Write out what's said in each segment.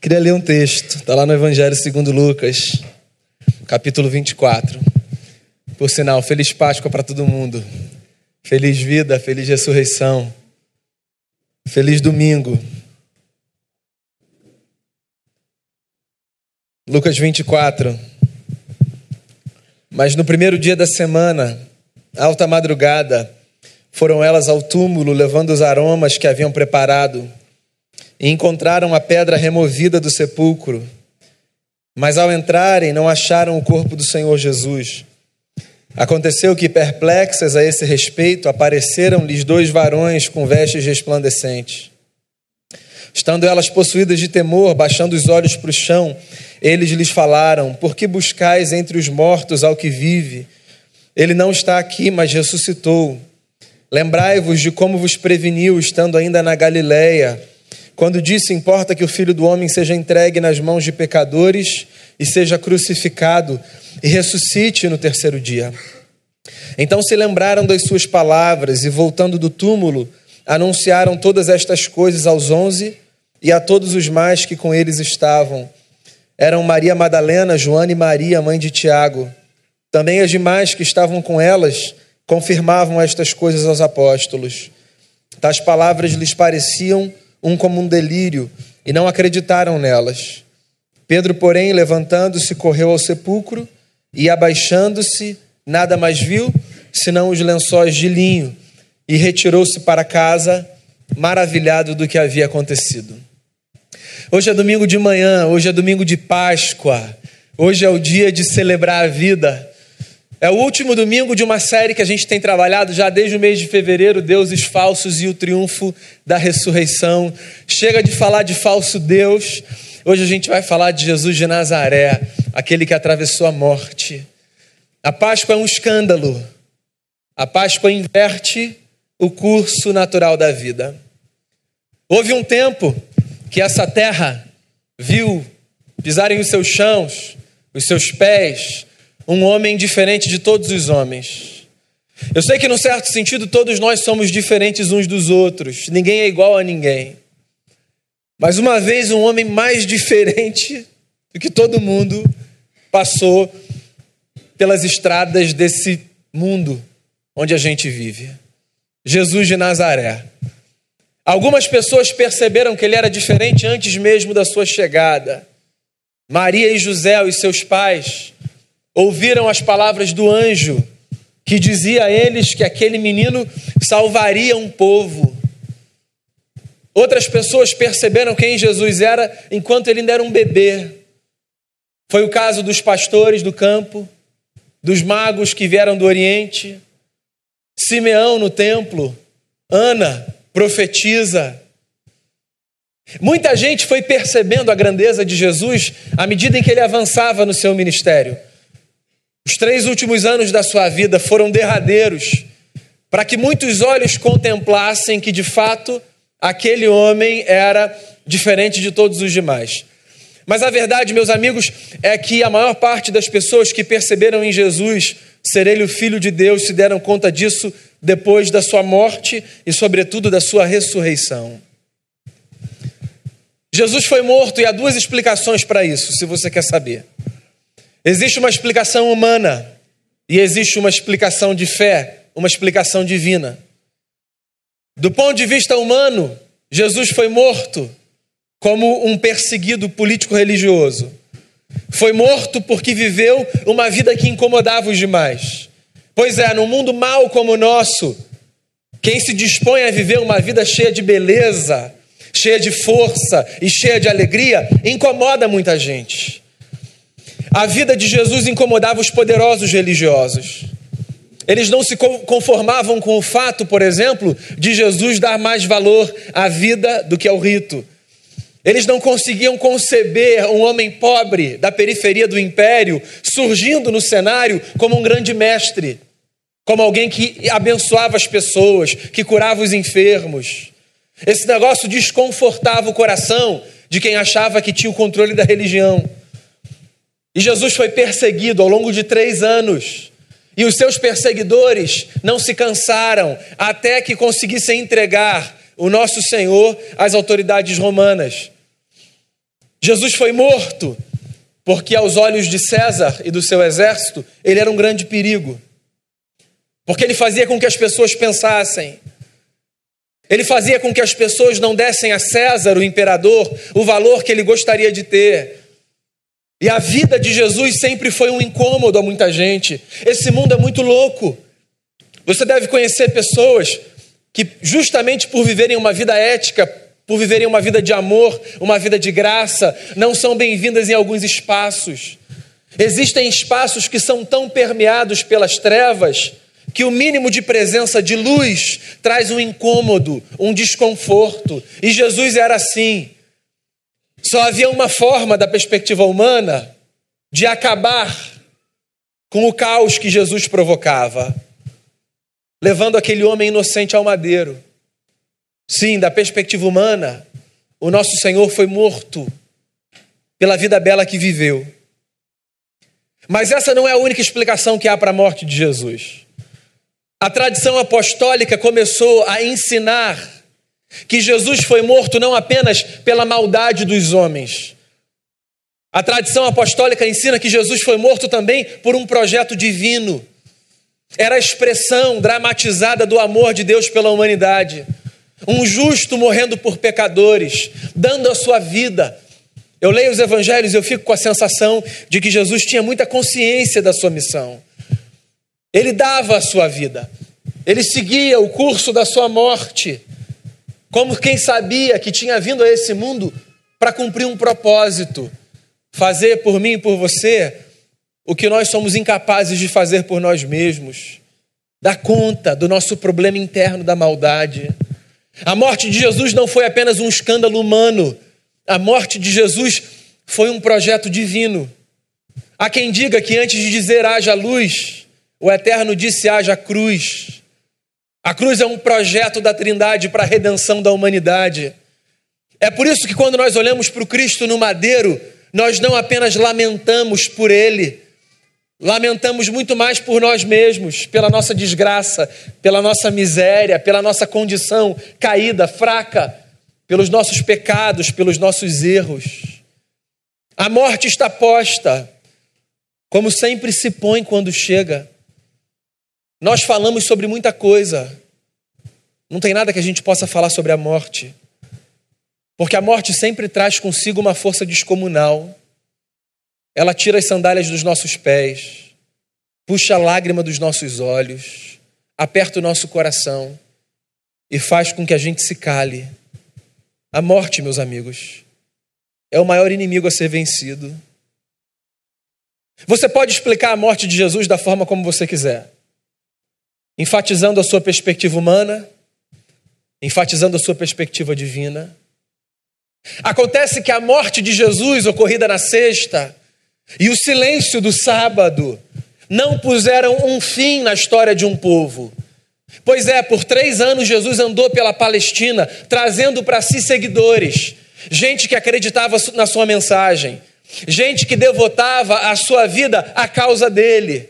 Queria ler um texto, está lá no Evangelho segundo Lucas, capítulo 24. Por sinal, feliz Páscoa para todo mundo. Feliz vida, feliz ressurreição. Feliz domingo. Lucas 24. Mas no primeiro dia da semana, alta madrugada, foram elas ao túmulo levando os aromas que haviam preparado e encontraram a pedra removida do sepulcro. Mas ao entrarem, não acharam o corpo do Senhor Jesus. Aconteceu que, perplexas a esse respeito, apareceram-lhes dois varões com vestes resplandecentes. Estando elas possuídas de temor, baixando os olhos para o chão, eles lhes falaram: Por que buscais entre os mortos ao que vive? Ele não está aqui, mas ressuscitou. Lembrai-vos de como vos preveniu, estando ainda na Galiléia quando disse: Importa que o filho do homem seja entregue nas mãos de pecadores e seja crucificado e ressuscite no terceiro dia. Então se lembraram das suas palavras e, voltando do túmulo, anunciaram todas estas coisas aos onze e a todos os mais que com eles estavam. Eram Maria Madalena, Joana e Maria, mãe de Tiago. Também as demais que estavam com elas confirmavam estas coisas aos apóstolos. Tais palavras lhes pareciam um como um delírio, e não acreditaram nelas. Pedro, porém, levantando-se, correu ao sepulcro e, abaixando-se, nada mais viu senão os lençóis de linho, e retirou-se para casa, maravilhado do que havia acontecido. Hoje é domingo de manhã, hoje é domingo de Páscoa, hoje é o dia de celebrar a vida. É o último domingo de uma série que a gente tem trabalhado já desde o mês de fevereiro, Deuses Falsos e o Triunfo da Ressurreição. Chega de falar de falso Deus. Hoje a gente vai falar de Jesus de Nazaré, aquele que atravessou a morte. A Páscoa é um escândalo. A Páscoa inverte o curso natural da vida. Houve um tempo que essa terra viu pisarem os seus chãos, os seus pés, um homem diferente de todos os homens. Eu sei que, num certo sentido, todos nós somos diferentes uns dos outros, ninguém é igual a ninguém. Mas uma vez, um homem mais diferente do que todo mundo passou pelas estradas desse mundo onde a gente vive. Jesus de Nazaré. Algumas pessoas perceberam que ele era diferente antes mesmo da sua chegada. Maria e José, os seus pais, ouviram as palavras do anjo que dizia a eles que aquele menino salvaria um povo. Outras pessoas perceberam quem Jesus era enquanto ele ainda era um bebê. Foi o caso dos pastores do campo, dos magos que vieram do Oriente, Simeão no templo, Ana profetiza. Muita gente foi percebendo a grandeza de Jesus à medida em que ele avançava no seu ministério. Os três últimos anos da sua vida foram derradeiros para que muitos olhos contemplassem que, de fato, aquele homem era diferente de todos os demais. Mas a verdade, meus amigos, é que a maior parte das pessoas que perceberam em Jesus ser ele o Filho de Deus se deram conta disso depois da sua morte e, sobretudo, da sua ressurreição. Jesus foi morto e há duas explicações para isso, se você quer saber. Existe uma explicação humana e existe uma explicação de fé, uma explicação divina. Do ponto de vista humano, Jesus foi morto como um perseguido político-religioso. Foi morto porque viveu uma vida que incomodava os demais. Pois é, num mundo mau como o nosso, quem se dispõe a viver uma vida cheia de beleza, cheia de força e cheia de alegria, incomoda muita gente. A vida de Jesus incomodava os poderosos religiosos. Eles não se conformavam com o fato, por exemplo, de Jesus dar mais valor à vida do que ao rito. Eles não conseguiam conceber um homem pobre da periferia do império surgindo no cenário como um grande mestre, como alguém que abençoava as pessoas, que curava os enfermos. Esse negócio desconfortava o coração de quem achava que tinha o controle da religião. E Jesus foi perseguido ao longo de três anos. E os seus perseguidores não se cansaram até que conseguissem entregar o nosso Senhor às autoridades romanas. Jesus foi morto porque, aos olhos de César e do seu exército, ele era um grande perigo. Porque ele fazia com que as pessoas pensassem. Ele fazia com que as pessoas não dessem a César, o imperador, o valor que ele gostaria de ter. E a vida de Jesus sempre foi um incômodo a muita gente. Esse mundo é muito louco. Você deve conhecer pessoas que, justamente por viverem uma vida ética, por viverem uma vida de amor, uma vida de graça, não são bem-vindas em alguns espaços. Existem espaços que são tão permeados pelas trevas que o mínimo de presença de luz traz um incômodo, um desconforto. E Jesus era assim. Só havia uma forma, da perspectiva humana, de acabar com o caos que Jesus provocava, levando aquele homem inocente ao madeiro. Sim, da perspectiva humana, o nosso Senhor foi morto pela vida bela que viveu. Mas essa não é a única explicação que há para a morte de Jesus. A tradição apostólica começou a ensinar que Jesus foi morto não apenas pela maldade dos homens. A tradição apostólica ensina que Jesus foi morto também por um projeto divino. Era a expressão dramatizada do amor de Deus pela humanidade. Um justo morrendo por pecadores, dando a sua vida. Eu leio os evangelhos e eu fico com a sensação de que Jesus tinha muita consciência da sua missão. Ele dava a sua vida. Ele seguia o curso da sua morte como quem sabia que tinha vindo a esse mundo para cumprir um propósito, fazer por mim e por você o que nós somos incapazes de fazer por nós mesmos, dar conta do nosso problema interno da maldade. A morte de Jesus não foi apenas um escândalo humano, a morte de Jesus foi um projeto divino. Há quem diga que antes de dizer haja luz, o Eterno disse haja cruz. A cruz é um projeto da Trindade para a redenção da humanidade. É por isso que quando nós olhamos para o Cristo no madeiro, nós não apenas lamentamos por ele, lamentamos muito mais por nós mesmos, pela nossa desgraça, pela nossa miséria, pela nossa condição caída, fraca, pelos nossos pecados, pelos nossos erros. A morte está posta, como sempre se põe quando chega. Nós falamos sobre muita coisa. Não tem nada que a gente possa falar sobre a morte. Porque a morte sempre traz consigo uma força descomunal. Ela tira as sandálias dos nossos pés, puxa a lágrima dos nossos olhos, aperta o nosso coração e faz com que a gente se cale. A morte, meus amigos, é o maior inimigo a ser vencido. Você pode explicar a morte de Jesus da forma como você quiser enfatizando a sua perspectiva humana, enfatizando a sua perspectiva divina. Acontece que a morte de Jesus, ocorrida na sexta, e o silêncio do sábado não puseram um fim na história de um povo. Pois é, por três anos Jesus andou pela Palestina, trazendo para si seguidores, gente que acreditava na sua mensagem, gente que devotava a sua vida à causa dele.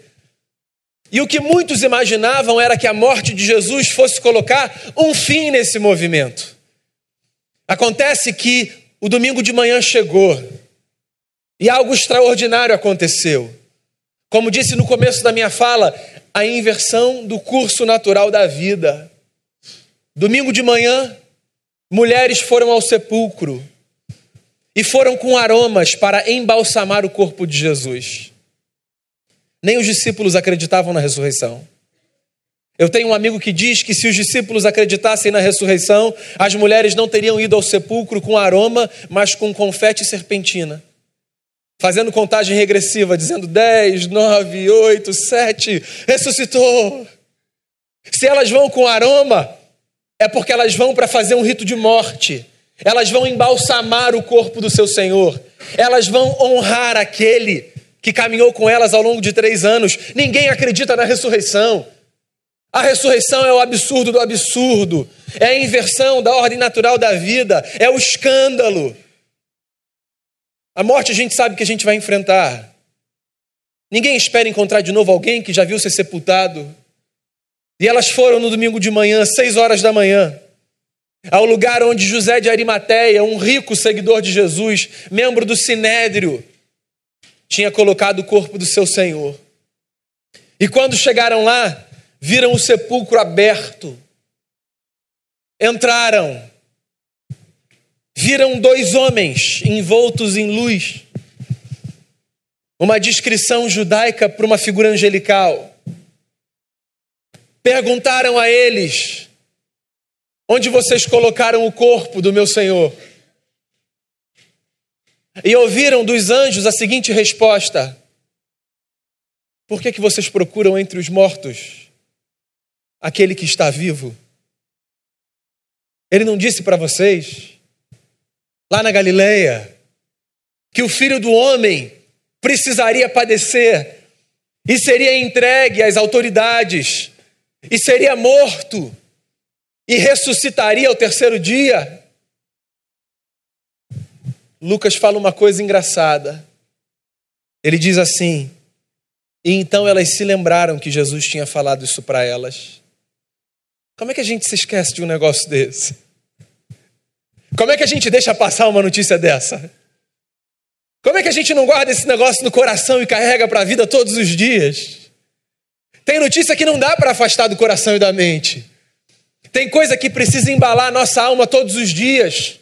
E o que muitos imaginavam era que a morte de Jesus fosse colocar um fim nesse movimento. Acontece que o domingo de manhã chegou e algo extraordinário aconteceu. Como disse no começo da minha fala, a inversão do curso natural da vida. Domingo de manhã, mulheres foram ao sepulcro e foram com aromas para embalsamar o corpo de Jesus. Nem os discípulos acreditavam na ressurreição. Eu tenho um amigo que diz que se os discípulos acreditassem na ressurreição, as mulheres não teriam ido ao sepulcro com aroma, mas com confete e serpentina. Fazendo contagem regressiva, dizendo 10, 9, 8, 7, ressuscitou. Se elas vão com aroma, é porque elas vão para fazer um rito de morte. Elas vão embalsamar o corpo do seu Senhor. Elas vão honrar aquele que caminhou com elas ao longo de três anos. Ninguém acredita na ressurreição. A ressurreição é o absurdo do absurdo, é a inversão da ordem natural da vida, é o escândalo. A morte a gente sabe que a gente vai enfrentar. Ninguém espera encontrar de novo alguém que já viu ser sepultado. E elas foram no domingo de manhã, seis horas da manhã. ao lugar onde José de Arimateia, um rico seguidor de Jesus, membro do Sinédrio, tinha colocado o corpo do seu Senhor. E quando chegaram lá, viram o sepulcro aberto. Entraram, viram dois homens envoltos em luz. Uma descrição judaica para uma figura angelical. Perguntaram a eles: Onde vocês colocaram o corpo do meu Senhor? E ouviram dos anjos a seguinte resposta: Por que, que vocês procuram entre os mortos aquele que está vivo? Ele não disse para vocês, lá na Galileia, que o filho do homem precisaria padecer e seria entregue às autoridades e seria morto e ressuscitaria ao terceiro dia. Lucas fala uma coisa engraçada. Ele diz assim: E então elas se lembraram que Jesus tinha falado isso para elas. Como é que a gente se esquece de um negócio desse? Como é que a gente deixa passar uma notícia dessa? Como é que a gente não guarda esse negócio no coração e carrega para a vida todos os dias? Tem notícia que não dá para afastar do coração e da mente. Tem coisa que precisa embalar a nossa alma todos os dias.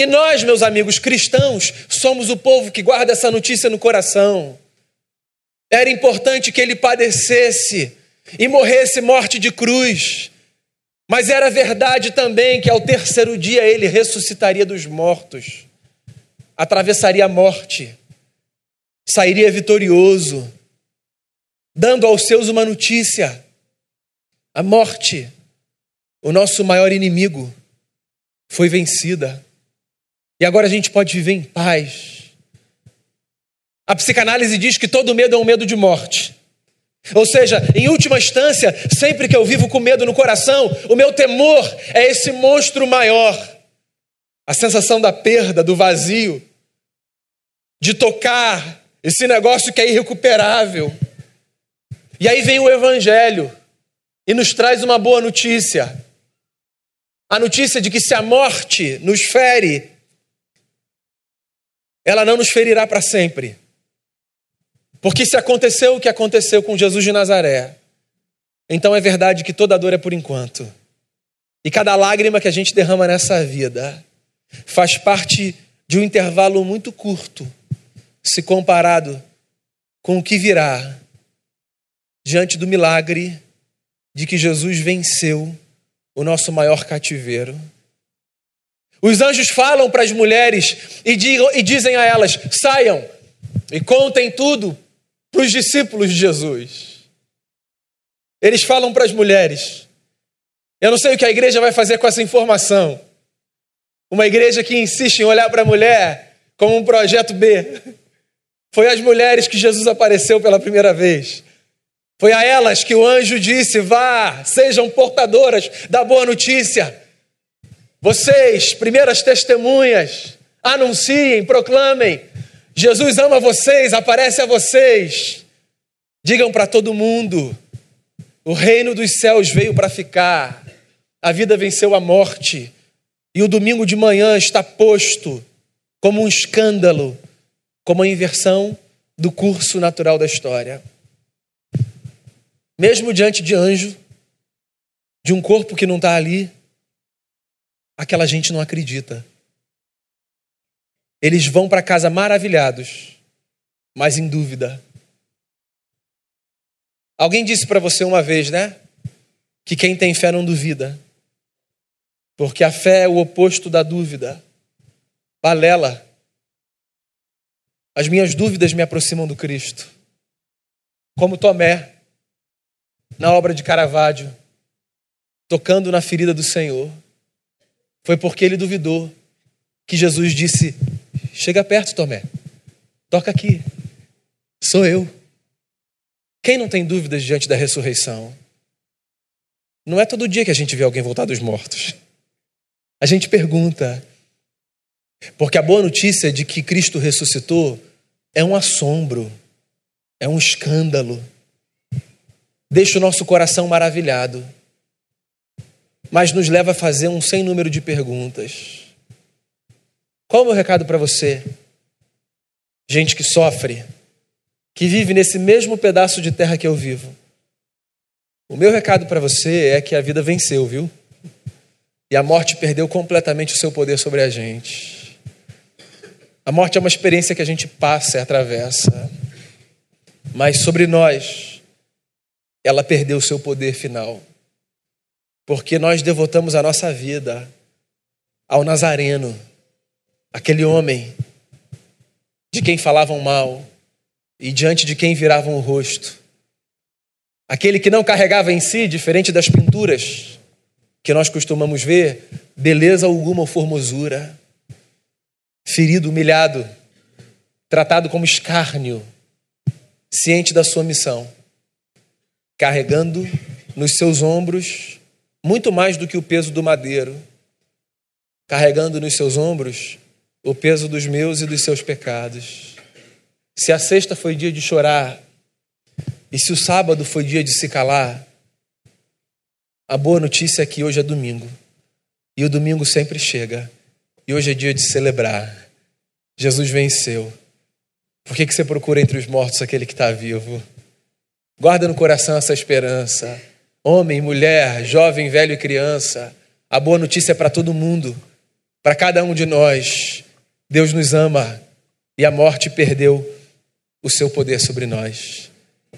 E nós, meus amigos cristãos, somos o povo que guarda essa notícia no coração. Era importante que ele padecesse e morresse morte de cruz. Mas era verdade também que ao terceiro dia ele ressuscitaria dos mortos, atravessaria a morte, sairia vitorioso, dando aos seus uma notícia: a morte o nosso maior inimigo foi vencida. E agora a gente pode viver em paz. A psicanálise diz que todo medo é um medo de morte. Ou seja, em última instância, sempre que eu vivo com medo no coração, o meu temor é esse monstro maior. A sensação da perda, do vazio, de tocar esse negócio que é irrecuperável. E aí vem o Evangelho e nos traz uma boa notícia a notícia de que se a morte nos fere, ela não nos ferirá para sempre. Porque se aconteceu o que aconteceu com Jesus de Nazaré, então é verdade que toda dor é por enquanto. E cada lágrima que a gente derrama nessa vida faz parte de um intervalo muito curto, se comparado com o que virá diante do milagre de que Jesus venceu o nosso maior cativeiro. Os anjos falam para as mulheres e, e dizem a elas: saiam e contem tudo para os discípulos de Jesus. Eles falam para as mulheres. Eu não sei o que a igreja vai fazer com essa informação. Uma igreja que insiste em olhar para a mulher como um projeto B. Foi às mulheres que Jesus apareceu pela primeira vez. Foi a elas que o anjo disse: Vá, sejam portadoras da boa notícia. Vocês, primeiras testemunhas, anunciem, proclamem. Jesus ama vocês, aparece a vocês. Digam para todo mundo: o reino dos céus veio para ficar. A vida venceu a morte. E o domingo de manhã está posto como um escândalo, como a inversão do curso natural da história mesmo diante de anjo, de um corpo que não está ali, aquela gente não acredita. Eles vão para casa maravilhados, mas em dúvida. Alguém disse para você uma vez, né? Que quem tem fé não duvida. Porque a fé é o oposto da dúvida. Balela. As minhas dúvidas me aproximam do Cristo. Como Tomé, na obra de Caravaggio, tocando na ferida do Senhor, foi porque ele duvidou que Jesus disse: Chega perto, Tomé, toca aqui, sou eu. Quem não tem dúvidas diante da ressurreição? Não é todo dia que a gente vê alguém voltar dos mortos. A gente pergunta, porque a boa notícia de que Cristo ressuscitou é um assombro, é um escândalo deixa o nosso coração maravilhado. Mas nos leva a fazer um sem número de perguntas. Qual é o meu recado para você? Gente que sofre, que vive nesse mesmo pedaço de terra que eu vivo. O meu recado para você é que a vida venceu, viu? E a morte perdeu completamente o seu poder sobre a gente. A morte é uma experiência que a gente passa e atravessa. Mas sobre nós, ela perdeu o seu poder final. Porque nós devotamos a nossa vida ao Nazareno, aquele homem de quem falavam mal e diante de quem viravam o rosto. Aquele que não carregava em si, diferente das pinturas que nós costumamos ver, beleza alguma ou formosura. Ferido, humilhado, tratado como escárnio, ciente da sua missão, carregando nos seus ombros muito mais do que o peso do madeiro, carregando nos seus ombros o peso dos meus e dos seus pecados. Se a sexta foi dia de chorar, e se o sábado foi dia de se calar, a boa notícia é que hoje é domingo. E o domingo sempre chega. E hoje é dia de celebrar. Jesus venceu. Por que, que você procura entre os mortos aquele que está vivo? Guarda no coração essa esperança. Homem, mulher, jovem, velho e criança. A boa notícia é para todo mundo, para cada um de nós. Deus nos ama e a morte perdeu o seu poder sobre nós.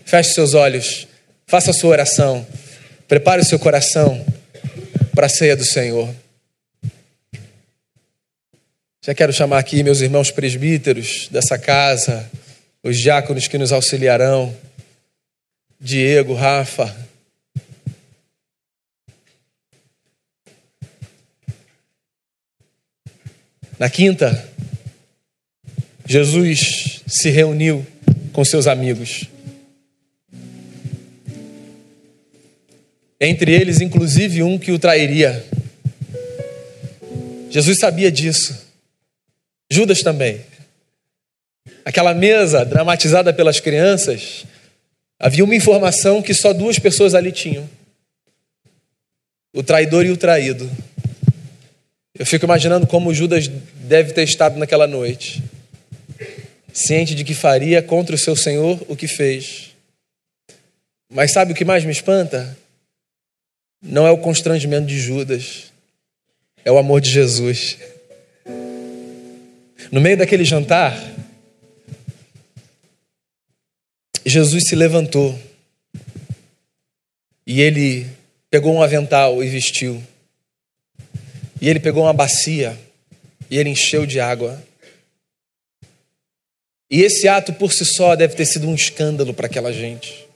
Feche seus olhos, faça a sua oração, prepare o seu coração para a ceia do Senhor. Já quero chamar aqui meus irmãos presbíteros dessa casa, os diáconos que nos auxiliarão, Diego, Rafa. Na quinta, Jesus se reuniu com seus amigos. Entre eles, inclusive, um que o trairia. Jesus sabia disso. Judas também. Aquela mesa dramatizada pelas crianças, havia uma informação que só duas pessoas ali tinham: o traidor e o traído. Eu fico imaginando como Judas deve ter estado naquela noite ciente de que faria contra o seu Senhor o que fez. Mas sabe o que mais me espanta? Não é o constrangimento de Judas, é o amor de Jesus. No meio daquele jantar, Jesus se levantou e ele pegou um avental e vestiu. E ele pegou uma bacia e ele encheu de água. E esse ato por si só deve ter sido um escândalo para aquela gente.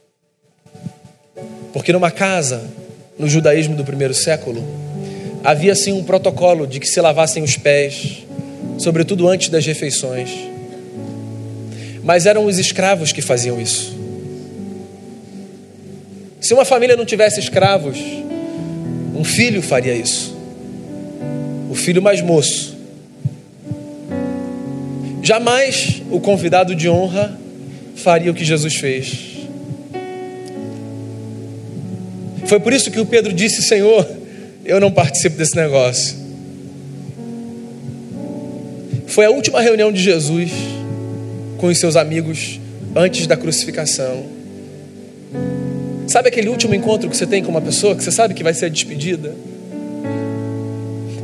Porque numa casa, no judaísmo do primeiro século, havia assim um protocolo de que se lavassem os pés, sobretudo antes das refeições. Mas eram os escravos que faziam isso. Se uma família não tivesse escravos, um filho faria isso. Filho mais moço Jamais o convidado de honra faria o que Jesus fez. Foi por isso que o Pedro disse: Senhor, eu não participo desse negócio. Foi a última reunião de Jesus com os seus amigos antes da crucificação. Sabe aquele último encontro que você tem com uma pessoa que você sabe que vai ser despedida?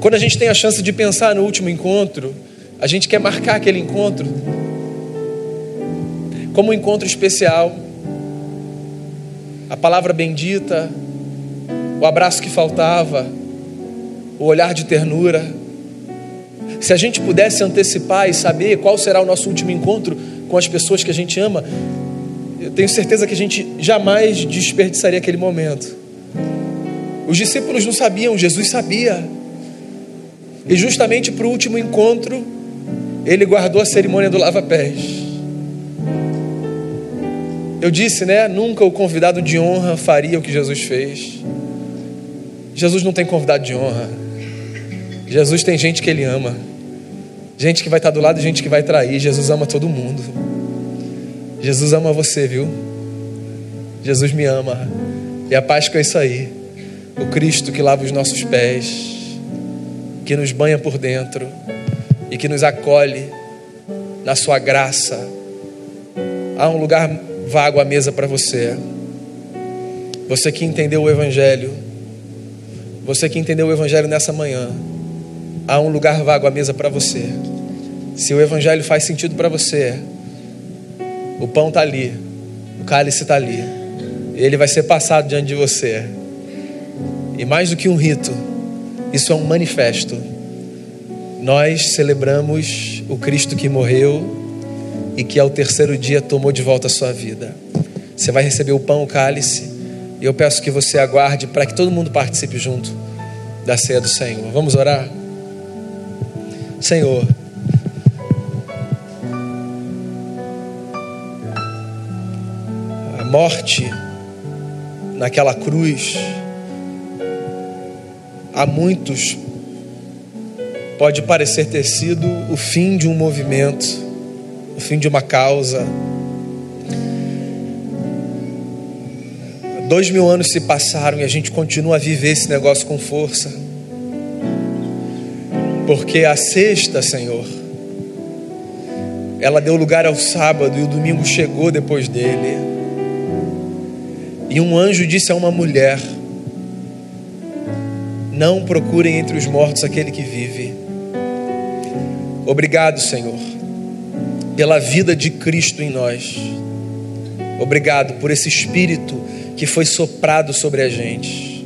Quando a gente tem a chance de pensar no último encontro, a gente quer marcar aquele encontro como um encontro especial. A palavra bendita, o abraço que faltava, o olhar de ternura. Se a gente pudesse antecipar e saber qual será o nosso último encontro com as pessoas que a gente ama, eu tenho certeza que a gente jamais desperdiçaria aquele momento. Os discípulos não sabiam, Jesus sabia. E justamente para o último encontro, ele guardou a cerimônia do lava-pés. Eu disse, né? Nunca o convidado de honra faria o que Jesus fez. Jesus não tem convidado de honra. Jesus tem gente que ele ama. Gente que vai estar do lado gente que vai trair. Jesus ama todo mundo. Jesus ama você, viu? Jesus me ama. E a Páscoa é isso aí. o Cristo que lava os nossos pés, que nos banha por dentro e que nos acolhe na sua graça. Há um lugar vago à mesa para você. Você que entendeu o Evangelho, você que entendeu o Evangelho nessa manhã, há um lugar vago à mesa para você. Se o Evangelho faz sentido para você, o pão está ali, o cálice está ali, ele vai ser passado diante de você. E mais do que um rito, isso é um manifesto. Nós celebramos o Cristo que morreu e que ao terceiro dia tomou de volta a sua vida. Você vai receber o pão, o cálice, e eu peço que você aguarde para que todo mundo participe junto da ceia do Senhor. Vamos orar? Senhor, a morte naquela cruz, a muitos pode parecer ter sido o fim de um movimento, o fim de uma causa. Dois mil anos se passaram e a gente continua a viver esse negócio com força. Porque a sexta, Senhor, ela deu lugar ao sábado e o domingo chegou depois dele. E um anjo disse a uma mulher: Não procurem entre os mortos aquele que vive. Obrigado, Senhor, pela vida de Cristo em nós. Obrigado por esse espírito que foi soprado sobre a gente.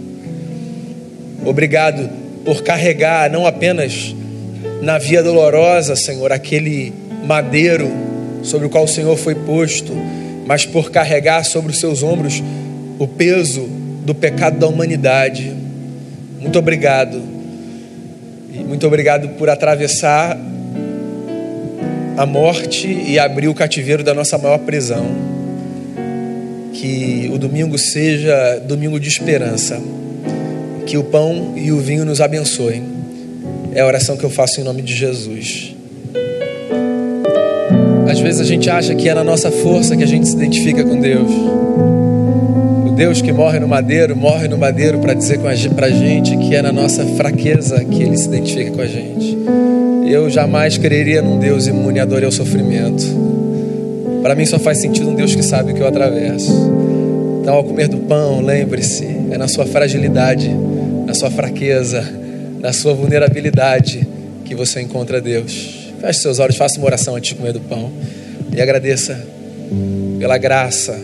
Obrigado por carregar não apenas na via dolorosa, Senhor, aquele madeiro sobre o qual o Senhor foi posto, mas por carregar sobre os seus ombros o peso do pecado da humanidade. Muito obrigado. E muito obrigado por atravessar a morte e abrir o cativeiro da nossa maior prisão. Que o domingo seja domingo de esperança. Que o pão e o vinho nos abençoem. É a oração que eu faço em nome de Jesus. Às vezes a gente acha que é na nossa força que a gente se identifica com Deus. Deus que morre no madeiro, morre no madeiro para dizer para a gente que é na nossa fraqueza que Ele se identifica com a gente. Eu jamais creria num Deus imune à dor e ao sofrimento. Para mim só faz sentido um Deus que sabe o que eu atravesso. Então, ao comer do pão, lembre-se, é na sua fragilidade na sua fraqueza, na sua vulnerabilidade que você encontra Deus. Feche seus olhos, faça uma oração antes de comer do pão e agradeça pela graça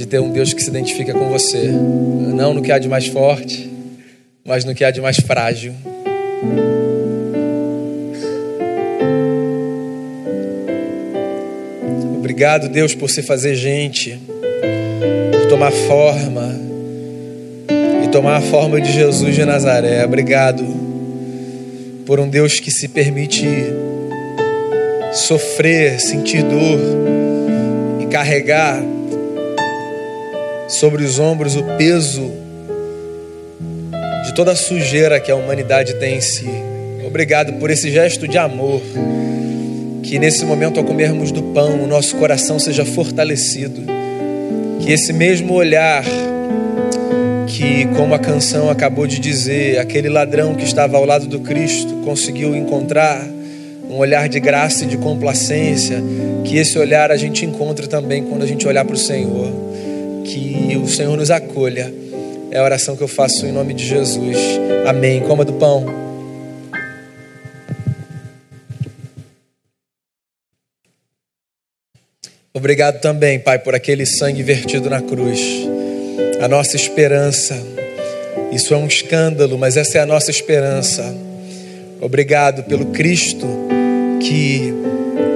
de ter um Deus que se identifica com você, não no que há de mais forte, mas no que há de mais frágil. Obrigado, Deus, por se fazer gente, por tomar forma tomar a forma de Jesus de Nazaré. Obrigado por um Deus que se permite sofrer, sentir dor e carregar sobre os ombros o peso de toda a sujeira que a humanidade tem em si. Obrigado por esse gesto de amor. Que nesse momento, ao comermos do pão, o nosso coração seja fortalecido. Que esse mesmo olhar que, como a canção acabou de dizer, aquele ladrão que estava ao lado do Cristo conseguiu encontrar um olhar de graça e de complacência, que esse olhar a gente encontre também quando a gente olhar para o Senhor, que o Senhor nos acolha. É a oração que eu faço em nome de Jesus. Amém. Coma do pão. Obrigado também, Pai, por aquele sangue vertido na cruz a nossa esperança. Isso é um escândalo, mas essa é a nossa esperança. Obrigado pelo Cristo que,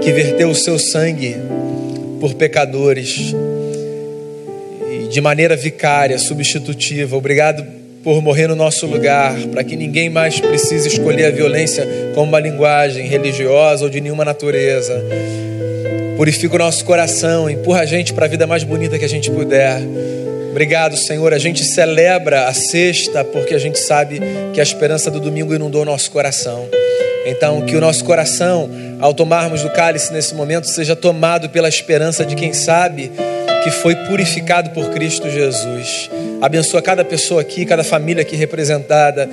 que verteu o seu sangue por pecadores de maneira vicária, substitutiva. Obrigado por morrer no nosso lugar, para que ninguém mais precise escolher a violência como uma linguagem religiosa ou de nenhuma natureza. Purifica o nosso coração, empurra a gente para a vida mais bonita que a gente puder. Obrigado, Senhor. A gente celebra a sexta porque a gente sabe que a esperança do domingo inundou o nosso coração. Então, que o nosso coração, ao tomarmos do cálice nesse momento, seja tomado pela esperança de quem sabe que foi purificado por Cristo Jesus. Abençoa cada pessoa aqui, cada família aqui representada.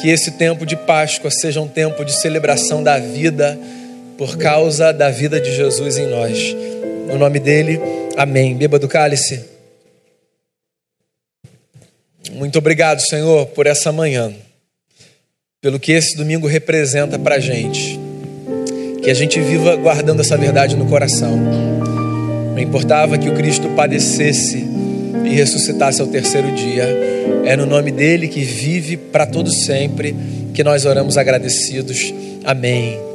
Que esse tempo de Páscoa seja um tempo de celebração da vida por causa da vida de Jesus em nós. No nome dele, amém. Beba do cálice. Muito obrigado, Senhor, por essa manhã, pelo que esse domingo representa para a gente. Que a gente viva guardando essa verdade no coração. Não importava que o Cristo padecesse e ressuscitasse ao terceiro dia. É no nome dele que vive para todo sempre que nós oramos agradecidos. Amém.